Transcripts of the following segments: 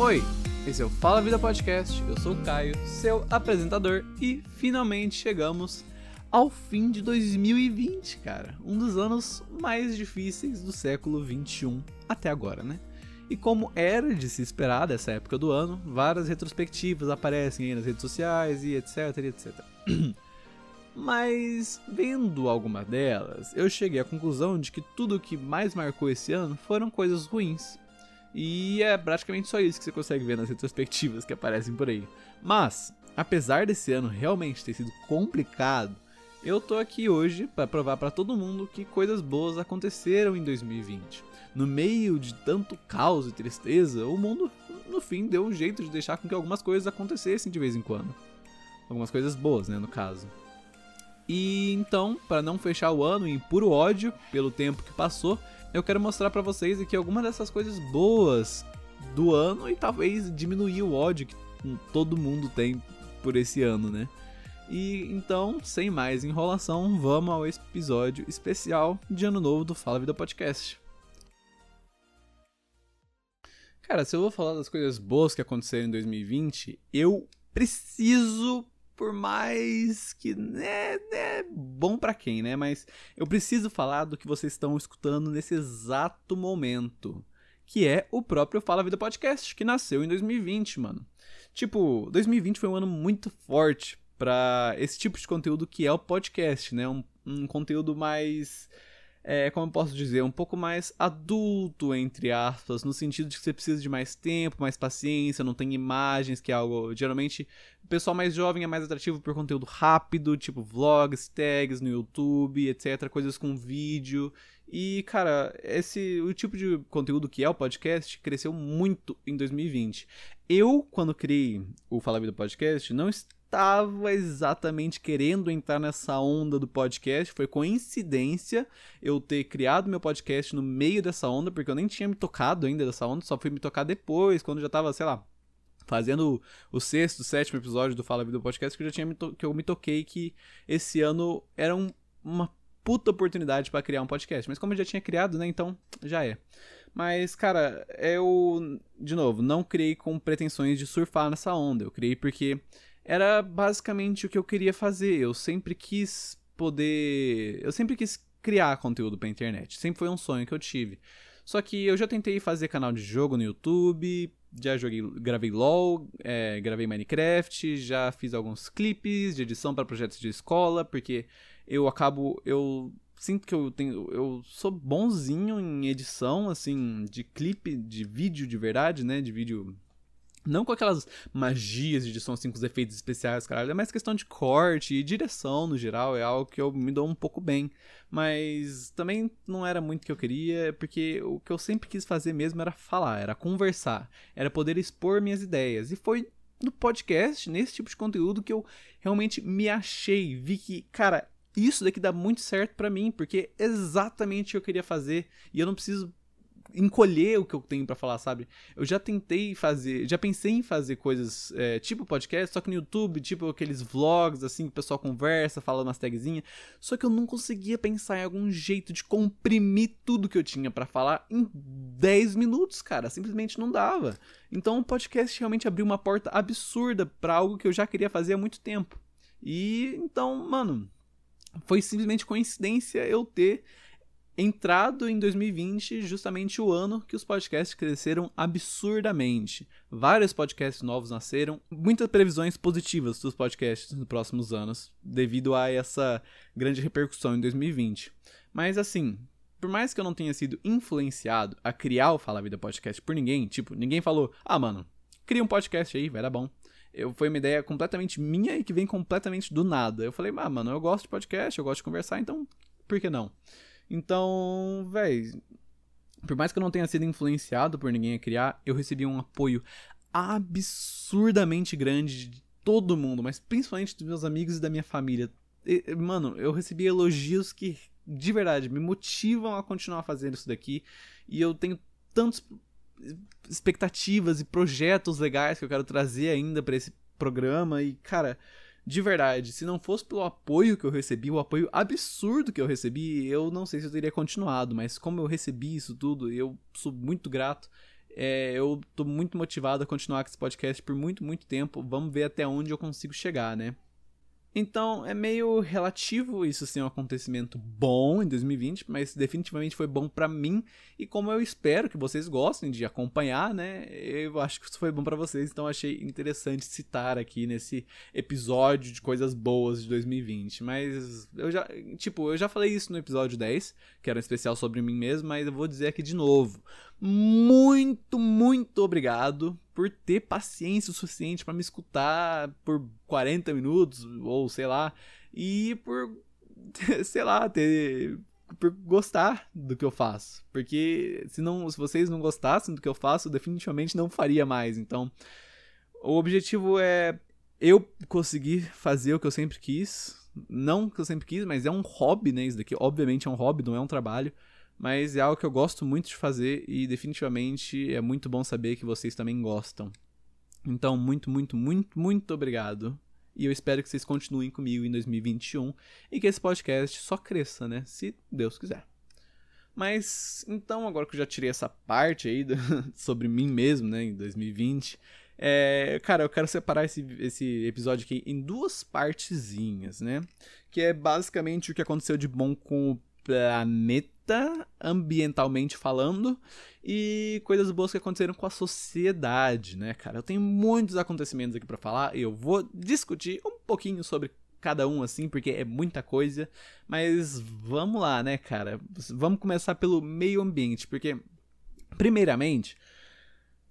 Oi, esse é o Fala Vida Podcast. Eu sou o Caio, seu apresentador, e finalmente chegamos ao fim de 2020, cara. Um dos anos mais difíceis do século 21 até agora, né? E como era de se esperar dessa época do ano, várias retrospectivas aparecem aí nas redes sociais e etc, etc. Mas vendo alguma delas, eu cheguei à conclusão de que tudo o que mais marcou esse ano foram coisas ruins. E é praticamente só isso que você consegue ver nas retrospectivas que aparecem por aí. Mas, apesar desse ano realmente ter sido complicado, eu tô aqui hoje para provar para todo mundo que coisas boas aconteceram em 2020. No meio de tanto caos e tristeza, o mundo no fim deu um jeito de deixar com que algumas coisas acontecessem de vez em quando. Algumas coisas boas, né, no caso. E então, para não fechar o ano em puro ódio pelo tempo que passou, eu quero mostrar para vocês aqui algumas dessas coisas boas do ano e talvez diminuir o ódio que todo mundo tem por esse ano, né? E então, sem mais enrolação, vamos ao episódio especial de Ano Novo do Fala Vida Podcast. Cara, se eu vou falar das coisas boas que aconteceram em 2020, eu preciso, por mais que né, é bom para quem, né? Mas eu preciso falar do que vocês estão escutando nesse exato momento, que é o próprio Fala Vida Podcast, que nasceu em 2020, mano. Tipo, 2020 foi um ano muito forte para esse tipo de conteúdo que é o podcast, né? Um, um conteúdo mais é, como eu posso dizer, um pouco mais adulto, entre aspas, no sentido de que você precisa de mais tempo, mais paciência, não tem imagens, que é algo. Geralmente, o pessoal mais jovem é mais atrativo por conteúdo rápido, tipo vlogs, tags no YouTube, etc., coisas com vídeo. E, cara, esse o tipo de conteúdo que é o podcast cresceu muito em 2020. Eu, quando criei o Fala Vida Podcast, não estava exatamente querendo entrar nessa onda do podcast. Foi coincidência eu ter criado meu podcast no meio dessa onda, porque eu nem tinha me tocado ainda dessa onda, só fui me tocar depois, quando já tava, sei lá, fazendo o sexto, sétimo episódio do Fala Vida Podcast, que eu já tinha que eu me toquei que esse ano era um, uma puta oportunidade para criar um podcast. Mas como eu já tinha criado, né, então já é. Mas, cara, eu, de novo, não criei com pretensões de surfar nessa onda. Eu criei porque era basicamente o que eu queria fazer. Eu sempre quis poder. Eu sempre quis criar conteúdo pra internet. Sempre foi um sonho que eu tive. Só que eu já tentei fazer canal de jogo no YouTube, já joguei, gravei LOL, é, gravei Minecraft, já fiz alguns clipes de edição para projetos de escola, porque eu acabo. Eu sinto que eu tenho. Eu sou bonzinho em edição, assim, de clipe, de vídeo de verdade, né? De vídeo não com aquelas magias de edição assim, com os efeitos especiais, caralho. É mais questão de corte e direção no geral. É algo que eu me dou um pouco bem. Mas também não era muito o que eu queria, porque o que eu sempre quis fazer mesmo era falar, era conversar, era poder expor minhas ideias. E foi no podcast, nesse tipo de conteúdo, que eu realmente me achei. Vi que, cara, isso daqui dá muito certo para mim, porque é exatamente o que eu queria fazer. E eu não preciso encolher o que eu tenho para falar, sabe? Eu já tentei fazer, já pensei em fazer coisas é, tipo podcast, só que no YouTube, tipo aqueles vlogs assim, que o pessoal conversa, fala umas tagzinhas, só que eu não conseguia pensar em algum jeito de comprimir tudo que eu tinha para falar em 10 minutos, cara, simplesmente não dava. Então o podcast realmente abriu uma porta absurda para algo que eu já queria fazer há muito tempo. E então, mano, foi simplesmente coincidência eu ter entrado em 2020, justamente o ano que os podcasts cresceram absurdamente. Vários podcasts novos nasceram, muitas previsões positivas dos podcasts nos próximos anos, devido a essa grande repercussão em 2020. Mas assim, por mais que eu não tenha sido influenciado a criar o Fala Vida Podcast por ninguém, tipo, ninguém falou, ah, mano, cria um podcast aí, vai dar bom. Eu, foi uma ideia completamente minha e que vem completamente do nada. Eu falei, ah, mano, eu gosto de podcast, eu gosto de conversar, então por que não? Então, véi, por mais que eu não tenha sido influenciado por ninguém a criar, eu recebi um apoio absurdamente grande de todo mundo, mas principalmente dos meus amigos e da minha família. E, mano, eu recebi elogios que de verdade me motivam a continuar fazendo isso daqui e eu tenho tantas expectativas e projetos legais que eu quero trazer ainda para esse programa e cara, de verdade, se não fosse pelo apoio que eu recebi, o apoio absurdo que eu recebi, eu não sei se eu teria continuado, mas como eu recebi isso tudo, eu sou muito grato. É, eu tô muito motivado a continuar com esse podcast por muito, muito tempo. Vamos ver até onde eu consigo chegar, né? Então é meio relativo isso ser um acontecimento bom em 2020, mas definitivamente foi bom para mim e como eu espero que vocês gostem de acompanhar, né? Eu acho que isso foi bom para vocês, então achei interessante citar aqui nesse episódio de coisas boas de 2020. Mas eu já, tipo, eu já falei isso no episódio 10, que era um especial sobre mim mesmo, mas eu vou dizer aqui de novo. Muito, muito obrigado por ter paciência o suficiente para me escutar por 40 minutos, ou sei lá, e por, sei lá, ter. por gostar do que eu faço. Porque se, não, se vocês não gostassem do que eu faço, eu definitivamente não faria mais. Então, o objetivo é eu conseguir fazer o que eu sempre quis. Não que eu sempre quis, mas é um hobby, né? Isso daqui, obviamente, é um hobby, não é um trabalho mas é algo que eu gosto muito de fazer e definitivamente é muito bom saber que vocês também gostam. Então, muito, muito, muito, muito obrigado. E eu espero que vocês continuem comigo em 2021 e que esse podcast só cresça, né? Se Deus quiser. Mas, então, agora que eu já tirei essa parte aí do, sobre mim mesmo, né, em 2020, é, cara, eu quero separar esse, esse episódio aqui em duas partezinhas, né? Que é basicamente o que aconteceu de bom com o planeta, ambientalmente falando, e coisas boas que aconteceram com a sociedade, né, cara? Eu tenho muitos acontecimentos aqui para falar, e eu vou discutir um pouquinho sobre cada um assim, porque é muita coisa, mas vamos lá, né, cara? Vamos começar pelo meio ambiente, porque primeiramente,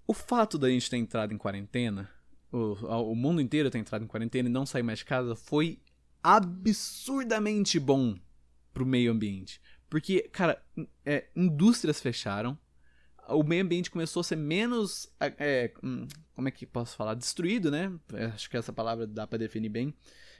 o fato da gente ter entrado em quarentena, o, o mundo inteiro ter entrado em quarentena e não sair mais de casa foi absurdamente bom pro meio ambiente. Porque, cara, é, indústrias fecharam, o meio ambiente começou a ser menos. É, hum, como é que posso falar? Destruído, né? É, acho que essa palavra dá para definir bem.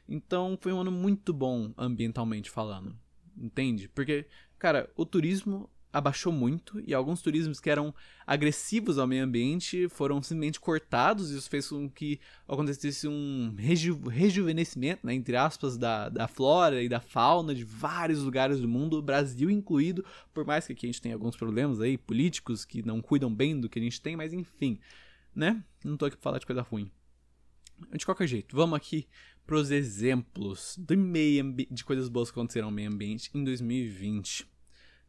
Então foi um ano muito bom ambientalmente falando. Entende? Porque, cara, o turismo abaixou muito e alguns turismos que eram agressivos ao meio ambiente foram simplesmente cortados. Isso fez com que acontecesse um reju rejuvenescimento, né, entre aspas, da, da flora e da fauna de vários lugares do mundo, Brasil incluído, por mais que aqui a gente tenha alguns problemas aí políticos que não cuidam bem do que a gente tem, mas enfim, né? Não tô aqui pra falar de coisa ruim. De qualquer jeito, vamos aqui pros exemplos do meio de coisas boas que aconteceram no meio ambiente em 2020.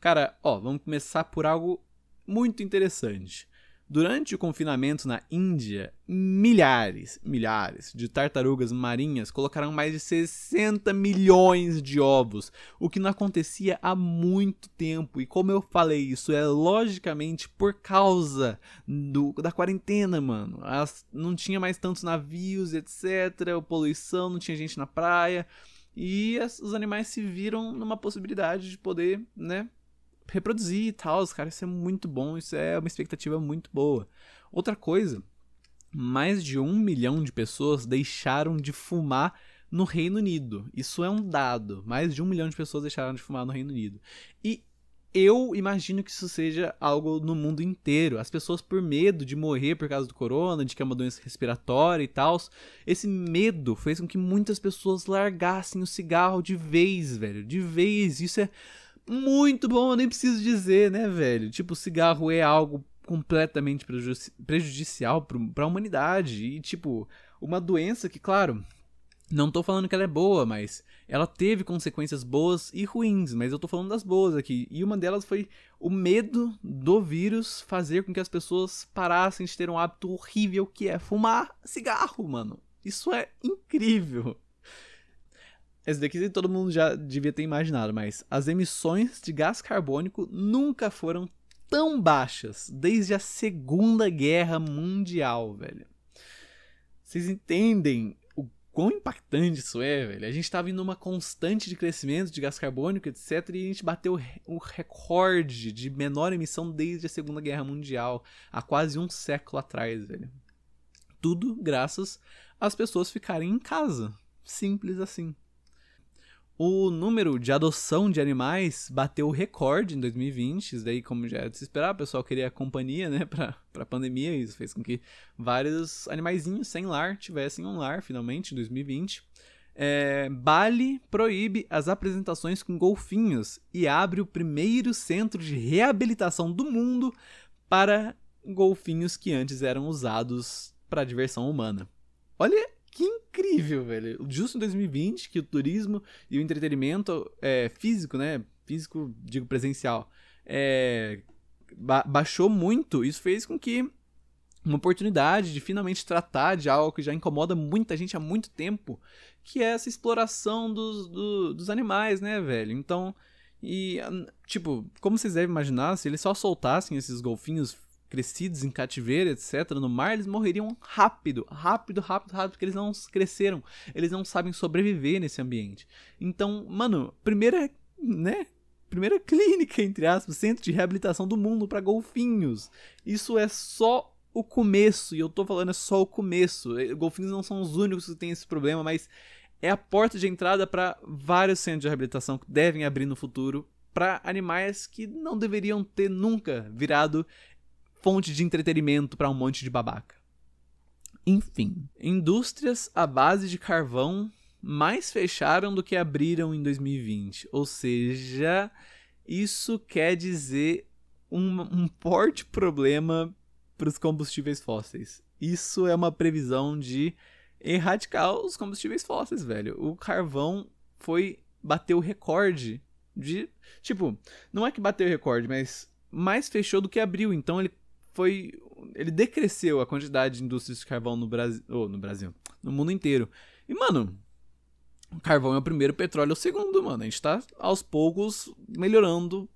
Cara, ó, vamos começar por algo muito interessante. Durante o confinamento na Índia, milhares, milhares de tartarugas marinhas colocaram mais de 60 milhões de ovos, o que não acontecia há muito tempo. E como eu falei, isso é logicamente por causa do, da quarentena, mano. As, não tinha mais tantos navios, etc. Poluição, não tinha gente na praia. E as, os animais se viram numa possibilidade de poder, né, reproduzir e tal. Cara, isso é muito bom, isso é uma expectativa muito boa. Outra coisa, mais de um milhão de pessoas deixaram de fumar no Reino Unido. Isso é um dado. Mais de um milhão de pessoas deixaram de fumar no Reino Unido. E eu imagino que isso seja algo no mundo inteiro. As pessoas, por medo de morrer por causa do corona, de que é uma doença respiratória e tal, esse medo fez com que muitas pessoas largassem o cigarro de vez, velho. De vez. Isso é muito bom, eu nem preciso dizer, né, velho? Tipo, cigarro é algo completamente prejudici prejudicial para a humanidade e tipo, uma doença que, claro, não tô falando que ela é boa, mas ela teve consequências boas e ruins, mas eu tô falando das boas aqui. E uma delas foi o medo do vírus fazer com que as pessoas parassem de ter um hábito horrível que é fumar cigarro, mano. Isso é incrível. Esse daqui todo mundo já devia ter imaginado, mas as emissões de gás carbônico nunca foram tão baixas desde a Segunda Guerra Mundial, velho. Vocês entendem o quão impactante isso é, velho? A gente estava indo numa constante de crescimento de gás carbônico, etc, e a gente bateu o recorde de menor emissão desde a Segunda Guerra Mundial, há quase um século atrás, velho. Tudo graças às pessoas ficarem em casa. Simples assim. O número de adoção de animais bateu o recorde em 2020. Isso daí, como já era de se esperar, o pessoal queria companhia, né, pra, pra pandemia. Isso fez com que vários animaizinhos sem lar tivessem um lar, finalmente, em 2020. É, Bali proíbe as apresentações com golfinhos e abre o primeiro centro de reabilitação do mundo para golfinhos que antes eram usados para diversão humana. Olha que incrível, velho. Justo em 2020, que o turismo e o entretenimento é, físico, né? Físico, digo presencial, é, ba baixou muito. Isso fez com que uma oportunidade de finalmente tratar de algo que já incomoda muita gente há muito tempo, que é essa exploração dos, do, dos animais, né, velho? Então, e, tipo, como vocês devem imaginar, se eles só soltassem esses golfinhos crescidos em cativeiro, etc., no mar, eles morreriam rápido, rápido, rápido, rápido, porque eles não cresceram, eles não sabem sobreviver nesse ambiente. Então, mano, primeira, né? Primeira clínica, entre aspas, centro de reabilitação do mundo para golfinhos. Isso é só o começo, e eu tô falando é só o começo. É, golfinhos não são os únicos que têm esse problema, mas é a porta de entrada para vários centros de reabilitação que devem abrir no futuro para animais que não deveriam ter nunca virado fonte de entretenimento para um monte de babaca. Enfim, indústrias à base de carvão mais fecharam do que abriram em 2020. Ou seja, isso quer dizer um, um forte problema para os combustíveis fósseis. Isso é uma previsão de erradicar os combustíveis fósseis, velho. O carvão foi bateu o recorde de, tipo, não é que bateu o recorde, mas mais fechou do que abriu. Então ele foi. Ele decresceu a quantidade de indústrias de carvão no Brasil. Oh, no Brasil. No mundo inteiro. E, mano, o carvão é o primeiro, o petróleo é o segundo, mano. A gente tá aos poucos melhorando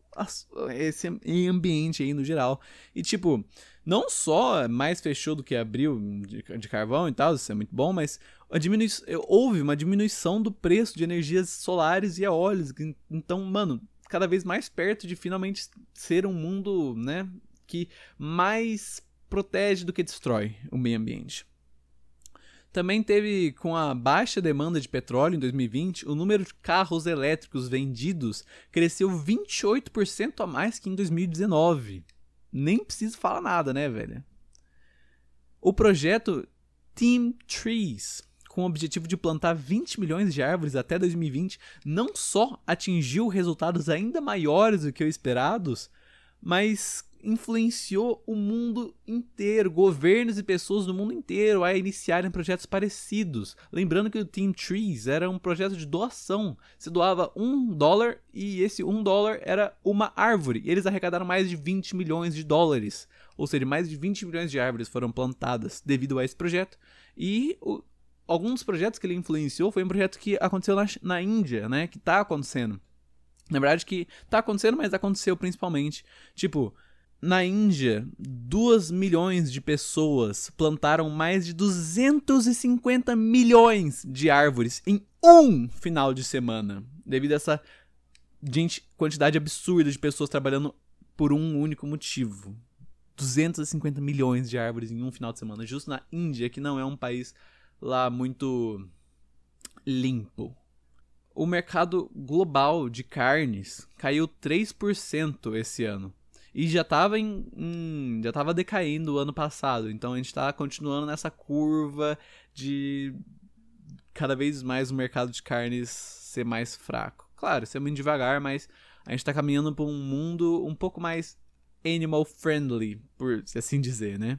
esse ambiente aí no geral. E, tipo, não só mais fechou do que abriu de, de carvão e tal, isso é muito bom, mas diminui, houve uma diminuição do preço de energias solares e eólicas. Então, mano, cada vez mais perto de finalmente ser um mundo, né, que mais protege do que destrói o meio ambiente. Também teve, com a baixa demanda de petróleo em 2020, o número de carros elétricos vendidos cresceu 28% a mais que em 2019. Nem preciso falar nada, né, velho? O projeto Team Trees, com o objetivo de plantar 20 milhões de árvores até 2020, não só atingiu resultados ainda maiores do que os esperados, mas influenciou o mundo inteiro, governos e pessoas do mundo inteiro a iniciarem projetos parecidos. Lembrando que o Team Trees era um projeto de doação. Se doava um dólar e esse um dólar era uma árvore. E eles arrecadaram mais de 20 milhões de dólares. Ou seja, mais de 20 milhões de árvores foram plantadas devido a esse projeto. E o, alguns dos projetos que ele influenciou foi um projeto que aconteceu na, na Índia, né? Que está acontecendo. Na verdade, que está acontecendo, mas aconteceu principalmente. Tipo, na Índia, 2 milhões de pessoas plantaram mais de 250 milhões de árvores em um final de semana, devido a essa gente, quantidade absurda de pessoas trabalhando por um único motivo. 250 milhões de árvores em um final de semana, justo na Índia, que não é um país lá muito limpo. O mercado global de carnes caiu 3% esse ano e já estava em, já tava decaindo o ano passado. Então a gente está continuando nessa curva de cada vez mais o mercado de carnes ser mais fraco. Claro, isso é muito devagar, mas a gente está caminhando para um mundo um pouco mais animal friendly, por assim dizer, né?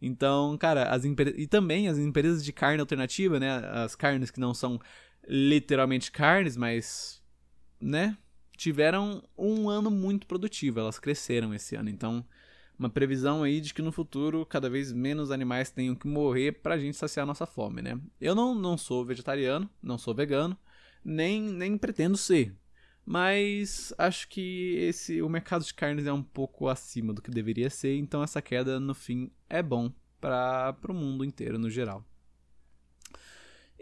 Então, cara, as e também as empresas de carne alternativa, né? As carnes que não são literalmente carnes, mas né? tiveram um ano muito produtivo, elas cresceram esse ano. Então, uma previsão aí de que no futuro cada vez menos animais tenham que morrer pra gente saciar nossa fome, né? Eu não, não sou vegetariano, não sou vegano, nem, nem pretendo ser. Mas acho que esse o mercado de carnes é um pouco acima do que deveria ser, então essa queda no fim é bom para o mundo inteiro no geral.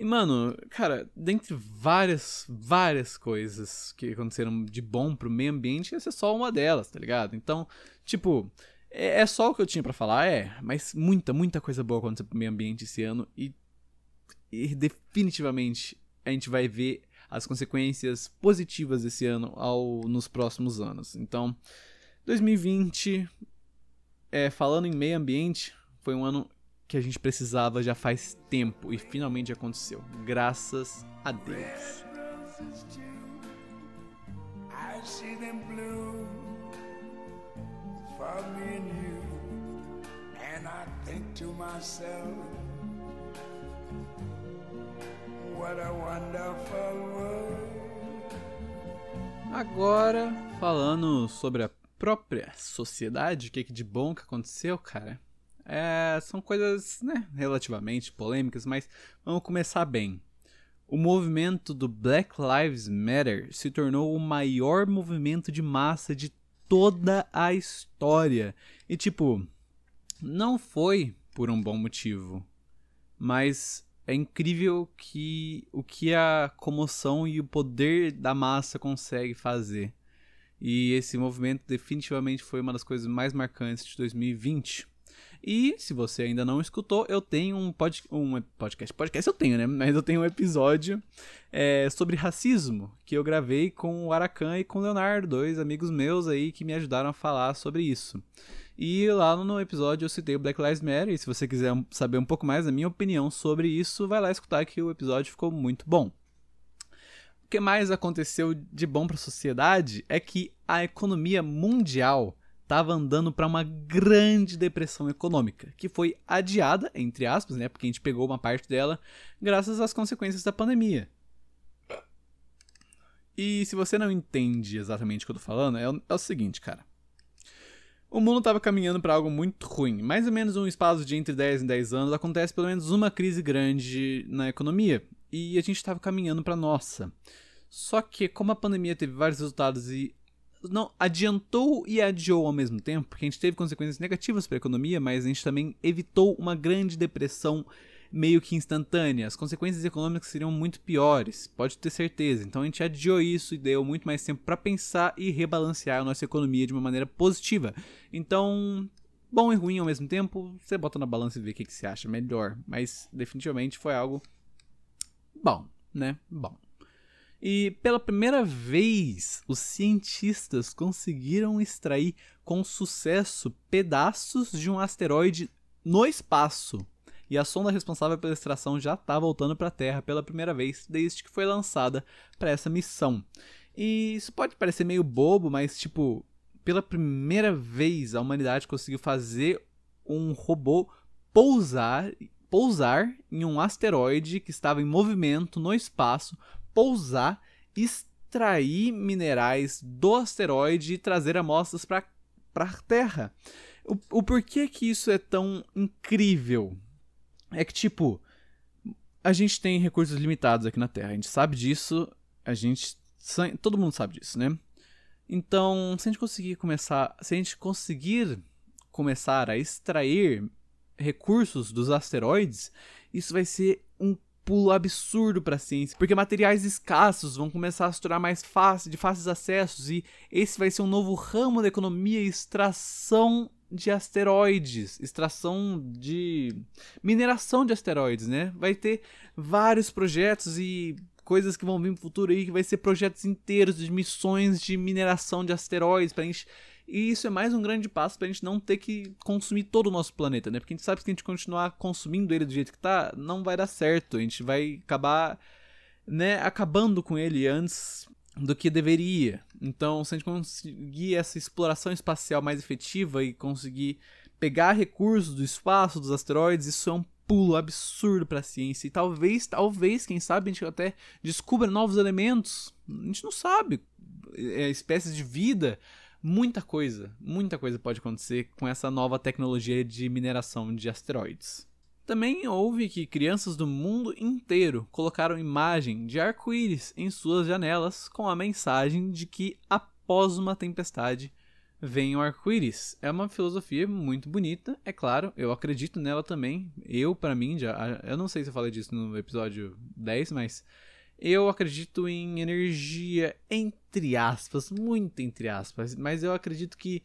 E, mano, cara, dentre várias, várias coisas que aconteceram de bom pro meio ambiente, essa é só uma delas, tá ligado? Então, tipo, é, é só o que eu tinha para falar, é, mas muita, muita coisa boa aconteceu pro meio ambiente esse ano e, e definitivamente a gente vai ver as consequências positivas desse ano ao, nos próximos anos. Então, 2020, é, falando em meio ambiente, foi um ano que a gente precisava já faz tempo e finalmente aconteceu. Graças a Deus. Agora, falando sobre a própria sociedade, o que, que de bom que aconteceu, cara. É, são coisas, né, relativamente polêmicas, mas vamos começar bem. O movimento do Black Lives Matter se tornou o maior movimento de massa de toda a história. E tipo, não foi por um bom motivo, mas é incrível que o que a comoção e o poder da massa consegue fazer. E esse movimento definitivamente foi uma das coisas mais marcantes de 2020. E se você ainda não escutou, eu tenho um, pod, um podcast. Podcast eu tenho, né? Mas eu tenho um episódio é, sobre racismo que eu gravei com o Aracan e com o Leonardo, dois amigos meus aí que me ajudaram a falar sobre isso. E lá no episódio eu citei o Black Lives Matter, e se você quiser saber um pouco mais da minha opinião sobre isso, vai lá escutar que o episódio ficou muito bom. O que mais aconteceu de bom para a sociedade é que a economia mundial estava andando para uma grande depressão econômica, que foi adiada, entre aspas, né, porque a gente pegou uma parte dela graças às consequências da pandemia. E se você não entende exatamente o que eu tô falando, é o, é o seguinte, cara. O mundo estava caminhando para algo muito ruim. Mais ou menos um espaço de entre 10 e 10 anos acontece pelo menos uma crise grande na economia. E a gente estava caminhando para nossa. Só que, como a pandemia teve vários resultados e não adiantou e adiou ao mesmo tempo, porque a gente teve consequências negativas para a economia, mas a gente também evitou uma grande depressão meio que instantânea. As consequências econômicas seriam muito piores, pode ter certeza. Então a gente adiou isso e deu muito mais tempo para pensar e rebalancear a nossa economia de uma maneira positiva. Então, bom e ruim ao mesmo tempo, você bota na balança e vê o que, que você acha melhor. Mas definitivamente foi algo bom, né? Bom. E pela primeira vez, os cientistas conseguiram extrair com sucesso pedaços de um asteroide no espaço. E a sonda responsável pela extração já está voltando para a Terra pela primeira vez desde que foi lançada para essa missão. E isso pode parecer meio bobo, mas tipo, pela primeira vez a humanidade conseguiu fazer um robô pousar pousar em um asteroide que estava em movimento no espaço pousar, extrair minerais do asteroide e trazer amostras para a Terra. O, o porquê que isso é tão incrível? É que, tipo, a gente tem recursos limitados aqui na Terra. A gente sabe disso, a gente. Todo mundo sabe disso, né? Então, se a gente conseguir começar. Se a gente conseguir começar a extrair recursos dos asteroides, isso vai ser um pulo absurdo para a ciência, porque materiais escassos vão começar a se tornar mais fácil, de fáceis acessos e esse vai ser um novo ramo da economia, extração de asteroides, extração de mineração de asteroides, né? Vai ter vários projetos e coisas que vão vir no futuro aí que vai ser projetos inteiros de missões de mineração de asteroides para gente e isso é mais um grande passo pra gente não ter que consumir todo o nosso planeta, né? Porque a gente sabe que se a gente continuar consumindo ele do jeito que tá, não vai dar certo. A gente vai acabar, né, acabando com ele antes do que deveria. Então, se a gente conseguir essa exploração espacial mais efetiva e conseguir pegar recursos do espaço, dos asteroides, isso é um pulo absurdo para a ciência. E talvez, talvez, quem sabe, a gente até descubra novos elementos. A gente não sabe. É, espécies de vida muita coisa, muita coisa pode acontecer com essa nova tecnologia de mineração de asteroides. Também houve que crianças do mundo inteiro colocaram imagem de arco-íris em suas janelas com a mensagem de que após uma tempestade vem o arco-íris. É uma filosofia muito bonita, é claro, eu acredito nela também. Eu, para mim, já. Eu não sei se eu falei disso no episódio 10, mas eu acredito em energia, entre aspas, muito entre aspas, mas eu acredito que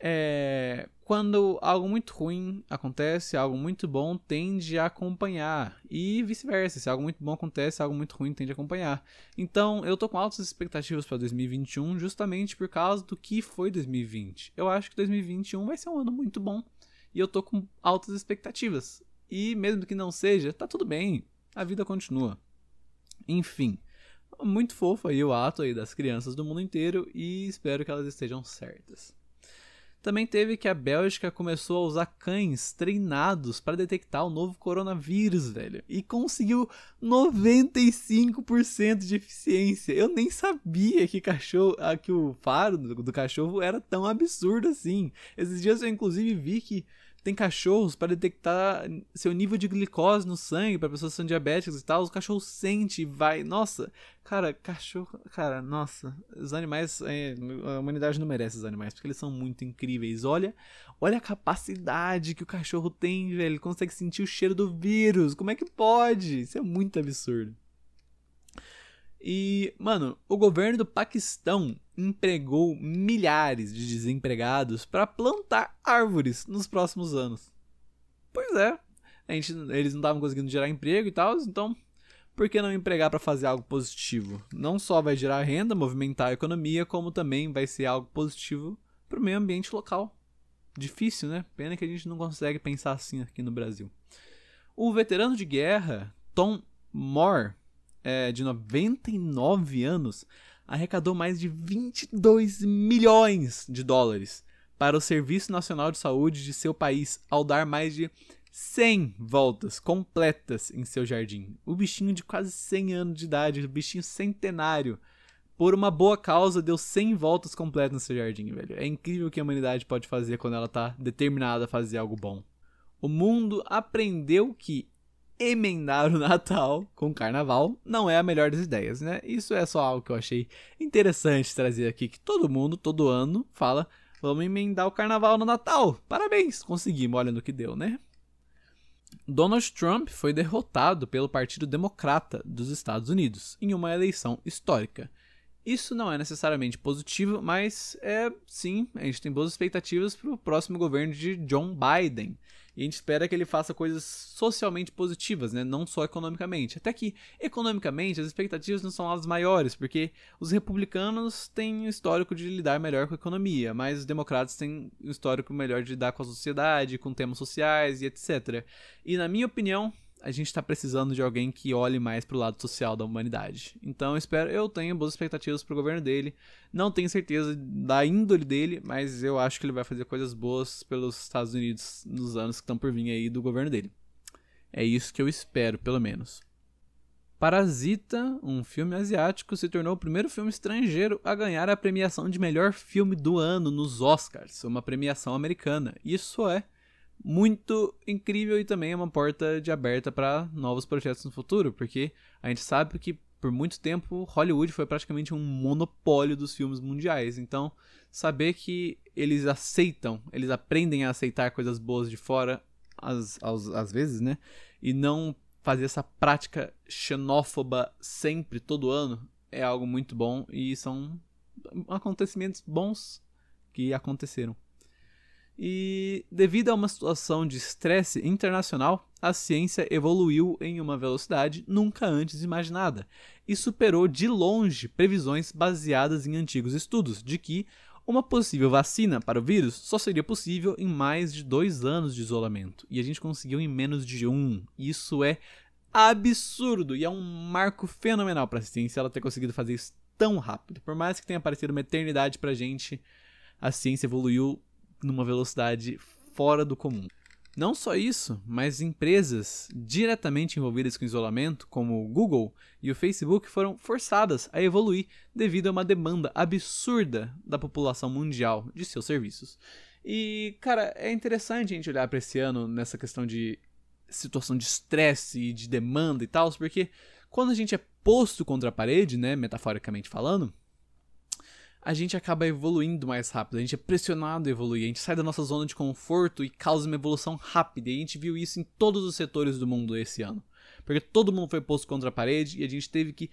é, quando algo muito ruim acontece, algo muito bom tende a acompanhar. E vice-versa, se algo muito bom acontece, algo muito ruim tende a acompanhar. Então eu tô com altas expectativas para 2021, justamente por causa do que foi 2020. Eu acho que 2021 vai ser um ano muito bom. E eu tô com altas expectativas. E mesmo que não seja, tá tudo bem. A vida continua. Enfim, muito fofo aí o ato aí das crianças do mundo inteiro e espero que elas estejam certas. Também teve que a Bélgica começou a usar cães treinados para detectar o novo coronavírus, velho. E conseguiu 95% de eficiência. Eu nem sabia que cachorro, ah, que o faro do, do cachorro era tão absurdo assim. Esses dias eu inclusive vi que tem cachorros para detectar seu nível de glicose no sangue para pessoas que são diabéticas e tal. Os cachorros sentem e vai. Nossa, cara, cachorro. Cara, nossa. Os animais. É, a humanidade não merece os animais porque eles são muito incríveis. Olha, olha a capacidade que o cachorro tem, velho. Ele consegue sentir o cheiro do vírus. Como é que pode? Isso é muito absurdo. E, mano, o governo do Paquistão empregou milhares de desempregados para plantar árvores nos próximos anos. Pois é, a gente, eles não estavam conseguindo gerar emprego e tal, então por que não empregar para fazer algo positivo? Não só vai gerar renda, movimentar a economia, como também vai ser algo positivo para o meio ambiente local. Difícil, né? Pena que a gente não consegue pensar assim aqui no Brasil. O veterano de guerra, Tom Moore, é, de 99 anos, arrecadou mais de 22 milhões de dólares para o Serviço Nacional de Saúde de seu país ao dar mais de 100 voltas completas em seu jardim. O bichinho de quase 100 anos de idade, o bichinho centenário, por uma boa causa deu 100 voltas completas no seu jardim, velho. É incrível o que a humanidade pode fazer quando ela está determinada a fazer algo bom. O mundo aprendeu que emendar o Natal com o Carnaval não é a melhor das ideias, né? Isso é só algo que eu achei interessante trazer aqui, que todo mundo, todo ano, fala, vamos emendar o Carnaval no Natal. Parabéns, conseguimos, olha no que deu, né? Donald Trump foi derrotado pelo Partido Democrata dos Estados Unidos em uma eleição histórica. Isso não é necessariamente positivo, mas é sim, a gente tem boas expectativas para o próximo governo de John Biden. E a gente espera que ele faça coisas socialmente positivas, né? não só economicamente. Até que, economicamente, as expectativas não são as maiores, porque os republicanos têm um histórico de lidar melhor com a economia, mas os democratas têm um histórico melhor de lidar com a sociedade, com temas sociais e etc. E, na minha opinião, a gente está precisando de alguém que olhe mais para o lado social da humanidade. Então eu espero, eu tenho boas expectativas para o governo dele. Não tenho certeza da índole dele, mas eu acho que ele vai fazer coisas boas pelos Estados Unidos nos anos que estão por vir aí do governo dele. É isso que eu espero, pelo menos. Parasita, um filme asiático, se tornou o primeiro filme estrangeiro a ganhar a premiação de melhor filme do ano nos Oscars, uma premiação americana. Isso é muito incrível e também é uma porta de aberta para novos projetos no futuro, porque a gente sabe que por muito tempo Hollywood foi praticamente um monopólio dos filmes mundiais. Então, saber que eles aceitam, eles aprendem a aceitar coisas boas de fora, às, às, vezes, né? E não fazer essa prática xenófoba sempre, todo ano, é algo muito bom e são acontecimentos bons que aconteceram. E devido a uma situação de estresse internacional, a ciência evoluiu em uma velocidade nunca antes imaginada e superou de longe previsões baseadas em antigos estudos de que uma possível vacina para o vírus só seria possível em mais de dois anos de isolamento. E a gente conseguiu em menos de um. Isso é absurdo e é um marco fenomenal para a ciência ela ter conseguido fazer isso tão rápido. Por mais que tenha parecido uma eternidade para a gente, a ciência evoluiu numa velocidade fora do comum. Não só isso, mas empresas diretamente envolvidas com isolamento, como o Google e o Facebook, foram forçadas a evoluir devido a uma demanda absurda da população mundial de seus serviços. E, cara, é interessante a gente olhar para esse ano nessa questão de situação de estresse e de demanda e tal, porque quando a gente é posto contra a parede, né, metaforicamente falando, a gente acaba evoluindo mais rápido, a gente é pressionado a evoluir, a gente sai da nossa zona de conforto e causa uma evolução rápida. E a gente viu isso em todos os setores do mundo esse ano. Porque todo mundo foi posto contra a parede e a gente teve que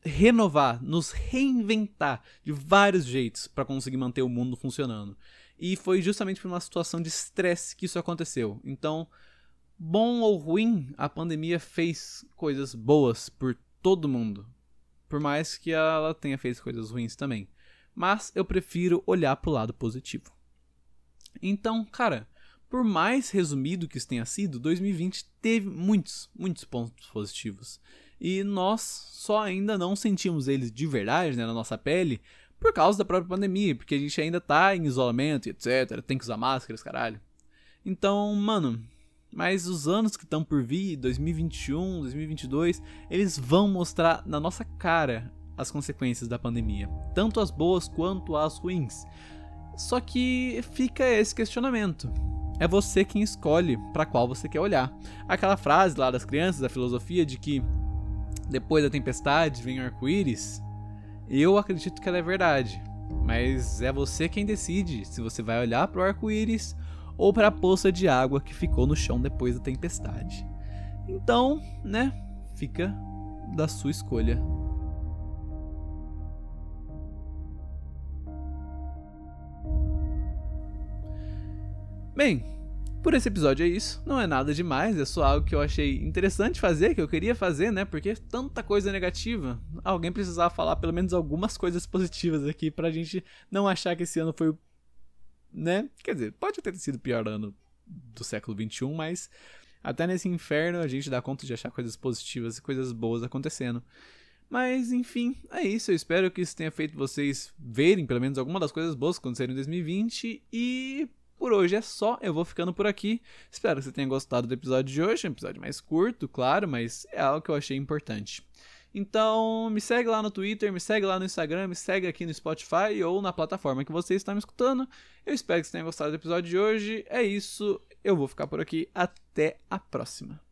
renovar, nos reinventar de vários jeitos para conseguir manter o mundo funcionando. E foi justamente por uma situação de estresse que isso aconteceu. Então, bom ou ruim, a pandemia fez coisas boas por todo mundo. Por mais que ela tenha feito coisas ruins também mas eu prefiro olhar para o lado positivo. Então, cara, por mais resumido que isso tenha sido, 2020 teve muitos, muitos pontos positivos. E nós só ainda não sentimos eles de verdade né, na nossa pele, por causa da própria pandemia, porque a gente ainda tá em isolamento e etc, tem que usar máscaras, caralho. Então, mano, mas os anos que estão por vir, 2021, 2022, eles vão mostrar na nossa cara as consequências da pandemia, tanto as boas quanto as ruins. Só que fica esse questionamento. É você quem escolhe para qual você quer olhar. Aquela frase lá das crianças, da filosofia de que depois da tempestade vem o arco-íris, eu acredito que ela é verdade. Mas é você quem decide se você vai olhar para o arco-íris ou para a poça de água que ficou no chão depois da tempestade. Então, né, fica da sua escolha. Bem, por esse episódio é isso. Não é nada demais, é só algo que eu achei interessante fazer, que eu queria fazer, né? Porque tanta coisa negativa. Alguém precisava falar pelo menos algumas coisas positivas aqui pra gente não achar que esse ano foi o né? Quer dizer, pode ter sido o pior ano do século XXI, mas até nesse inferno a gente dá conta de achar coisas positivas e coisas boas acontecendo. Mas enfim, é isso. Eu espero que isso tenha feito vocês verem pelo menos alguma das coisas boas que aconteceram em 2020. E por hoje é só. Eu vou ficando por aqui. Espero que você tenha gostado do episódio de hoje. Um episódio mais curto, claro, mas é algo que eu achei importante. Então, me segue lá no Twitter, me segue lá no Instagram, me segue aqui no Spotify ou na plataforma que você está me escutando. Eu espero que você tenha gostado do episódio de hoje. É isso, eu vou ficar por aqui. Até a próxima.